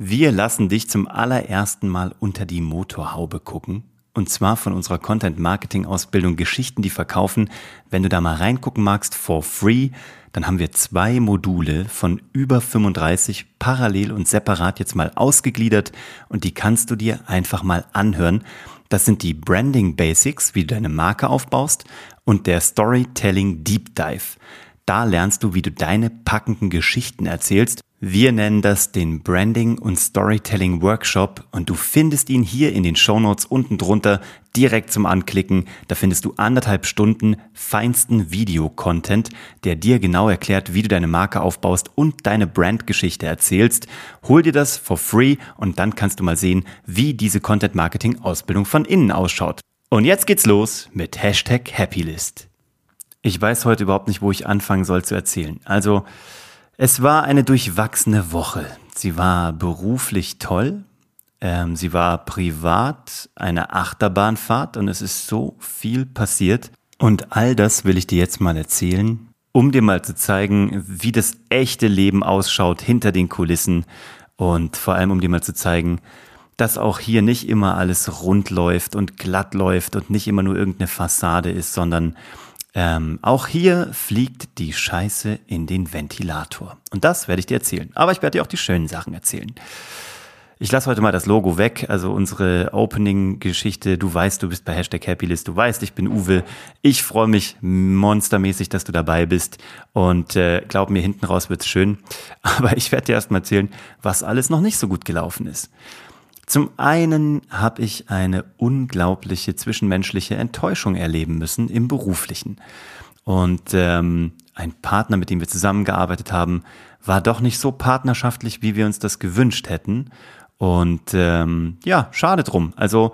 Wir lassen dich zum allerersten Mal unter die Motorhaube gucken. Und zwar von unserer Content-Marketing-Ausbildung Geschichten, die verkaufen. Wenn du da mal reingucken magst, for free, dann haben wir zwei Module von über 35 parallel und separat jetzt mal ausgegliedert und die kannst du dir einfach mal anhören. Das sind die Branding Basics, wie du deine Marke aufbaust und der Storytelling Deep Dive. Da lernst du, wie du deine packenden Geschichten erzählst. Wir nennen das den Branding und Storytelling Workshop und du findest ihn hier in den Show Notes unten drunter direkt zum Anklicken. Da findest du anderthalb Stunden feinsten Video-Content, der dir genau erklärt, wie du deine Marke aufbaust und deine Brandgeschichte erzählst. Hol dir das for free und dann kannst du mal sehen, wie diese Content-Marketing-Ausbildung von innen ausschaut. Und jetzt geht's los mit Hashtag Happylist. Ich weiß heute überhaupt nicht, wo ich anfangen soll zu erzählen. Also, es war eine durchwachsene Woche. Sie war beruflich toll. Ähm, sie war privat eine Achterbahnfahrt und es ist so viel passiert. Und all das will ich dir jetzt mal erzählen, um dir mal zu zeigen, wie das echte Leben ausschaut hinter den Kulissen und vor allem um dir mal zu zeigen, dass auch hier nicht immer alles rund läuft und glatt läuft und nicht immer nur irgendeine Fassade ist, sondern ähm, auch hier fliegt die Scheiße in den Ventilator. Und das werde ich dir erzählen. Aber ich werde dir auch die schönen Sachen erzählen. Ich lasse heute mal das Logo weg, also unsere Opening-Geschichte. Du weißt, du bist bei Hashtag Happylist. Du weißt, ich bin Uwe. Ich freue mich monstermäßig, dass du dabei bist. Und äh, glaub mir, hinten raus wird's schön. Aber ich werde dir erstmal erzählen, was alles noch nicht so gut gelaufen ist. Zum einen habe ich eine unglaubliche zwischenmenschliche Enttäuschung erleben müssen im beruflichen. Und ähm, ein Partner, mit dem wir zusammengearbeitet haben, war doch nicht so partnerschaftlich, wie wir uns das gewünscht hätten. Und ähm, ja, schade drum. Also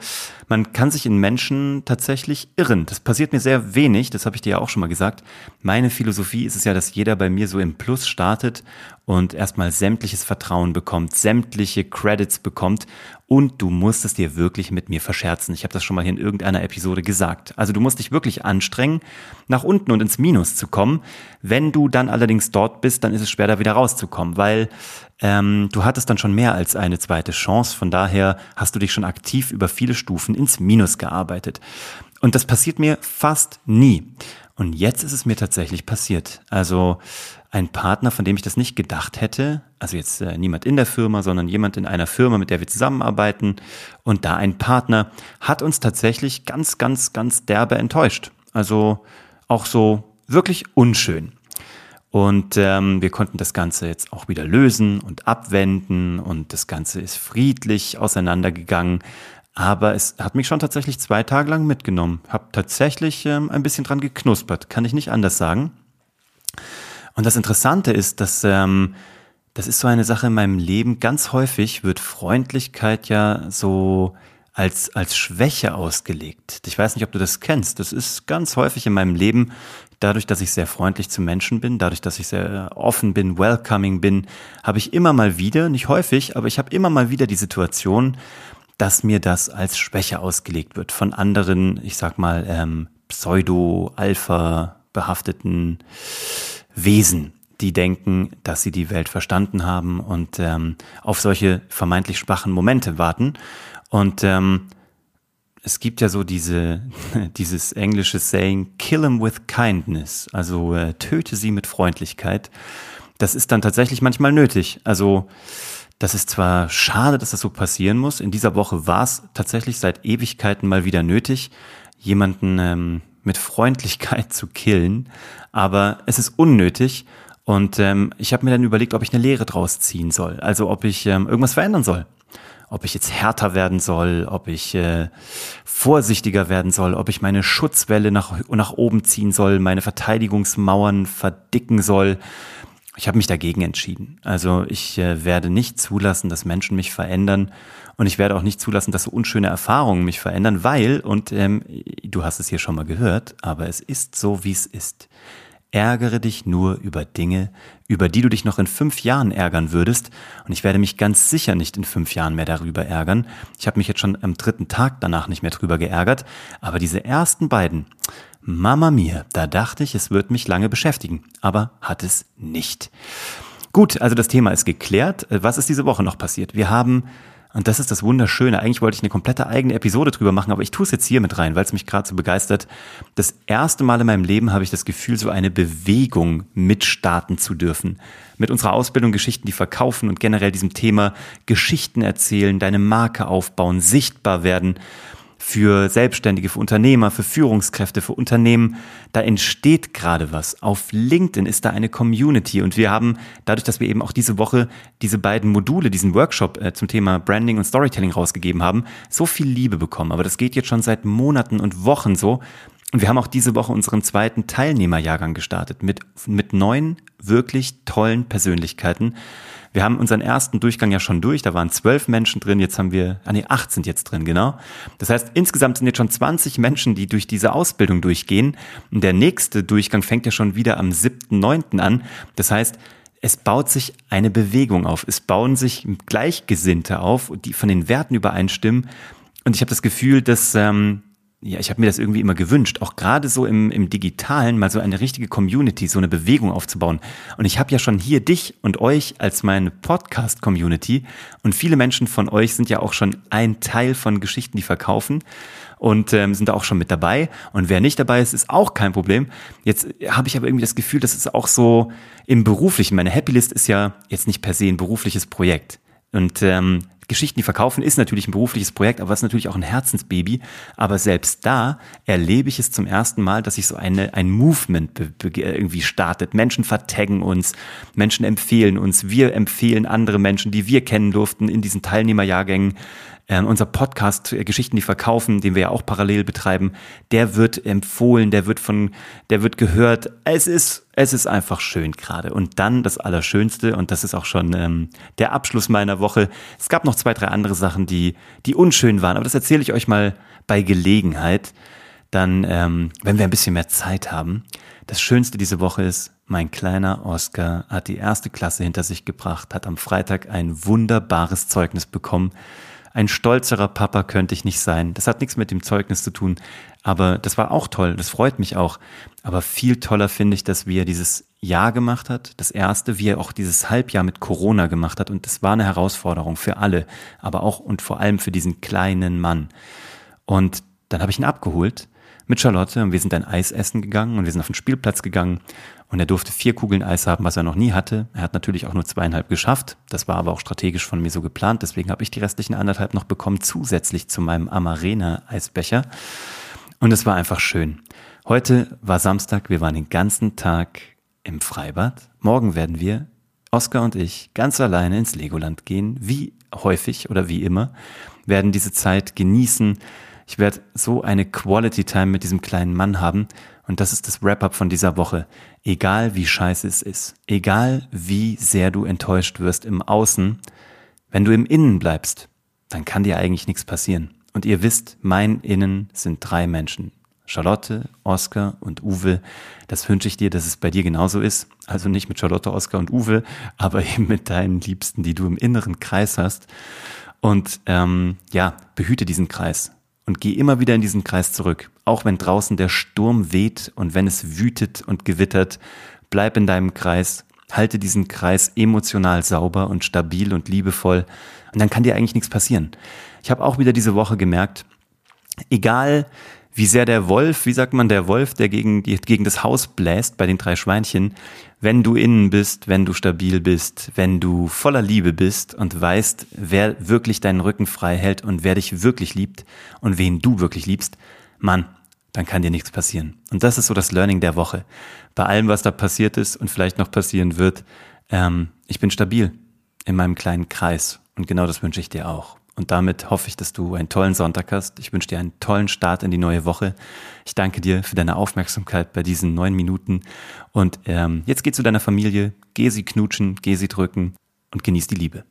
man kann sich in Menschen tatsächlich irren. Das passiert mir sehr wenig, das habe ich dir ja auch schon mal gesagt. Meine Philosophie ist es ja, dass jeder bei mir so im Plus startet und erstmal sämtliches Vertrauen bekommt, sämtliche Credits bekommt und du musst es dir wirklich mit mir verscherzen. Ich habe das schon mal hier in irgendeiner Episode gesagt. Also du musst dich wirklich anstrengen, nach unten und ins Minus zu kommen. Wenn du dann allerdings dort bist, dann ist es schwer, da wieder rauszukommen, weil ähm, du hattest dann schon mehr als eine zweite Chance. Von daher hast du dich schon aktiv über viele Stufen ins Minus gearbeitet. Und das passiert mir fast nie. Und jetzt ist es mir tatsächlich passiert. Also ein Partner, von dem ich das nicht gedacht hätte, also jetzt äh, niemand in der Firma, sondern jemand in einer Firma, mit der wir zusammenarbeiten und da ein Partner, hat uns tatsächlich ganz, ganz, ganz derbe enttäuscht. Also auch so wirklich unschön. Und ähm, wir konnten das Ganze jetzt auch wieder lösen und abwenden und das Ganze ist friedlich auseinandergegangen. Aber es hat mich schon tatsächlich zwei Tage lang mitgenommen. Hab tatsächlich ähm, ein bisschen dran geknuspert, kann ich nicht anders sagen. Und das Interessante ist, dass ähm, das ist so eine Sache in meinem Leben. Ganz häufig wird Freundlichkeit ja so als, als Schwäche ausgelegt. Ich weiß nicht, ob du das kennst. Das ist ganz häufig in meinem Leben, dadurch, dass ich sehr freundlich zu Menschen bin, dadurch, dass ich sehr offen bin, welcoming bin, habe ich immer mal wieder, nicht häufig, aber ich habe immer mal wieder die Situation, dass mir das als Schwäche ausgelegt wird von anderen, ich sag mal, ähm, Pseudo-Alpha behafteten Wesen, die denken, dass sie die Welt verstanden haben und ähm, auf solche vermeintlich schwachen Momente warten. Und ähm, es gibt ja so diese, dieses englische Saying, kill them with kindness, also äh, töte sie mit Freundlichkeit. Das ist dann tatsächlich manchmal nötig. Also das ist zwar schade, dass das so passieren muss. In dieser Woche war es tatsächlich seit Ewigkeiten mal wieder nötig, jemanden ähm, mit Freundlichkeit zu killen, aber es ist unnötig und ähm, ich habe mir dann überlegt, ob ich eine Lehre draus ziehen soll, also ob ich ähm, irgendwas verändern soll. Ob ich jetzt härter werden soll, ob ich äh, vorsichtiger werden soll, ob ich meine Schutzwelle nach, nach oben ziehen soll, meine Verteidigungsmauern verdicken soll. Ich habe mich dagegen entschieden. Also ich äh, werde nicht zulassen, dass Menschen mich verändern und ich werde auch nicht zulassen, dass so unschöne Erfahrungen mich verändern, weil, und ähm, du hast es hier schon mal gehört, aber es ist so, wie es ist. Ärgere dich nur über Dinge, über die du dich noch in fünf Jahren ärgern würdest. Und ich werde mich ganz sicher nicht in fünf Jahren mehr darüber ärgern. Ich habe mich jetzt schon am dritten Tag danach nicht mehr drüber geärgert. Aber diese ersten beiden, Mama mia, da dachte ich, es wird mich lange beschäftigen. Aber hat es nicht. Gut, also das Thema ist geklärt. Was ist diese Woche noch passiert? Wir haben und das ist das Wunderschöne. Eigentlich wollte ich eine komplette eigene Episode drüber machen, aber ich tue es jetzt hier mit rein, weil es mich gerade so begeistert. Das erste Mal in meinem Leben habe ich das Gefühl, so eine Bewegung mitstarten zu dürfen. Mit unserer Ausbildung Geschichten, die verkaufen und generell diesem Thema Geschichten erzählen, deine Marke aufbauen, sichtbar werden für Selbstständige, für Unternehmer, für Führungskräfte, für Unternehmen. Da entsteht gerade was. Auf LinkedIn ist da eine Community und wir haben dadurch, dass wir eben auch diese Woche diese beiden Module, diesen Workshop äh, zum Thema Branding und Storytelling rausgegeben haben, so viel Liebe bekommen. Aber das geht jetzt schon seit Monaten und Wochen so. Und wir haben auch diese Woche unseren zweiten Teilnehmerjahrgang gestartet mit, mit neun wirklich tollen Persönlichkeiten. Wir haben unseren ersten Durchgang ja schon durch, da waren zwölf Menschen drin, jetzt haben wir, ah nee, acht sind jetzt drin, genau. Das heißt, insgesamt sind jetzt schon 20 Menschen, die durch diese Ausbildung durchgehen. Und der nächste Durchgang fängt ja schon wieder am 7.9. an. Das heißt, es baut sich eine Bewegung auf. Es bauen sich Gleichgesinnte auf, die von den Werten übereinstimmen. Und ich habe das Gefühl, dass ähm, ja, ich habe mir das irgendwie immer gewünscht, auch gerade so im, im digitalen mal so eine richtige Community, so eine Bewegung aufzubauen. Und ich habe ja schon hier dich und euch als meine Podcast-Community und viele Menschen von euch sind ja auch schon ein Teil von Geschichten, die verkaufen und ähm, sind da auch schon mit dabei. Und wer nicht dabei ist, ist auch kein Problem. Jetzt habe ich aber irgendwie das Gefühl, dass es auch so im beruflichen, meine Happy List ist ja jetzt nicht per se ein berufliches Projekt. Und ähm, Geschichten, die verkaufen, ist natürlich ein berufliches Projekt, aber es ist natürlich auch ein Herzensbaby. Aber selbst da erlebe ich es zum ersten Mal, dass sich so eine, ein Movement irgendwie startet. Menschen vertaggen uns, Menschen empfehlen uns, wir empfehlen andere Menschen, die wir kennen durften in diesen Teilnehmerjahrgängen. Ähm, unser Podcast äh, Geschichten, die verkaufen, den wir ja auch parallel betreiben, der wird empfohlen, der wird von, der wird gehört. Es ist, es ist einfach schön gerade. Und dann das Allerschönste, und das ist auch schon ähm, der Abschluss meiner Woche. Es gab noch zwei, drei andere Sachen, die, die unschön waren, aber das erzähle ich euch mal bei Gelegenheit. Dann, ähm, wenn wir ein bisschen mehr Zeit haben. Das Schönste diese Woche ist, mein kleiner Oscar hat die erste Klasse hinter sich gebracht, hat am Freitag ein wunderbares Zeugnis bekommen. Ein stolzerer Papa könnte ich nicht sein. Das hat nichts mit dem Zeugnis zu tun, aber das war auch toll, das freut mich auch. Aber viel toller finde ich, dass wie er dieses Jahr gemacht hat, das erste, wie er auch dieses Halbjahr mit Corona gemacht hat. Und das war eine Herausforderung für alle, aber auch und vor allem für diesen kleinen Mann. Und dann habe ich ihn abgeholt mit Charlotte und wir sind ein Eis essen gegangen und wir sind auf den Spielplatz gegangen und er durfte vier Kugeln Eis haben, was er noch nie hatte. Er hat natürlich auch nur zweieinhalb geschafft. Das war aber auch strategisch von mir so geplant. Deswegen habe ich die restlichen anderthalb noch bekommen, zusätzlich zu meinem Amarena-Eisbecher. Und es war einfach schön. Heute war Samstag, wir waren den ganzen Tag im Freibad. Morgen werden wir, Oskar und ich, ganz alleine ins Legoland gehen, wie häufig oder wie immer, werden diese Zeit genießen, ich werde so eine Quality Time mit diesem kleinen Mann haben. Und das ist das Wrap-up von dieser Woche. Egal wie scheiße es ist, egal wie sehr du enttäuscht wirst im Außen, wenn du im Innen bleibst, dann kann dir eigentlich nichts passieren. Und ihr wisst, mein Innen sind drei Menschen. Charlotte, Oskar und Uwe. Das wünsche ich dir, dass es bei dir genauso ist. Also nicht mit Charlotte, Oskar und Uwe, aber eben mit deinen Liebsten, die du im inneren Kreis hast. Und ähm, ja, behüte diesen Kreis und geh immer wieder in diesen Kreis zurück. Auch wenn draußen der Sturm weht und wenn es wütet und gewittert, bleib in deinem Kreis, halte diesen Kreis emotional sauber und stabil und liebevoll und dann kann dir eigentlich nichts passieren. Ich habe auch wieder diese Woche gemerkt, egal wie sehr der Wolf, wie sagt man, der Wolf, der gegen, gegen das Haus bläst bei den drei Schweinchen, wenn du innen bist, wenn du stabil bist, wenn du voller Liebe bist und weißt, wer wirklich deinen Rücken frei hält und wer dich wirklich liebt und wen du wirklich liebst, Mann, dann kann dir nichts passieren. Und das ist so das Learning der Woche. Bei allem, was da passiert ist und vielleicht noch passieren wird, ähm, ich bin stabil in meinem kleinen Kreis. Und genau das wünsche ich dir auch. Und damit hoffe ich, dass du einen tollen Sonntag hast. Ich wünsche dir einen tollen Start in die neue Woche. Ich danke dir für deine Aufmerksamkeit bei diesen neun Minuten. Und ähm, jetzt geh zu deiner Familie, geh sie knutschen, geh sie drücken und genieß die Liebe.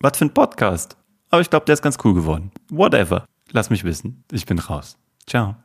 Was für ein Podcast. Aber ich glaube, der ist ganz cool geworden. Whatever. Lass mich wissen. Ich bin raus. Ciao.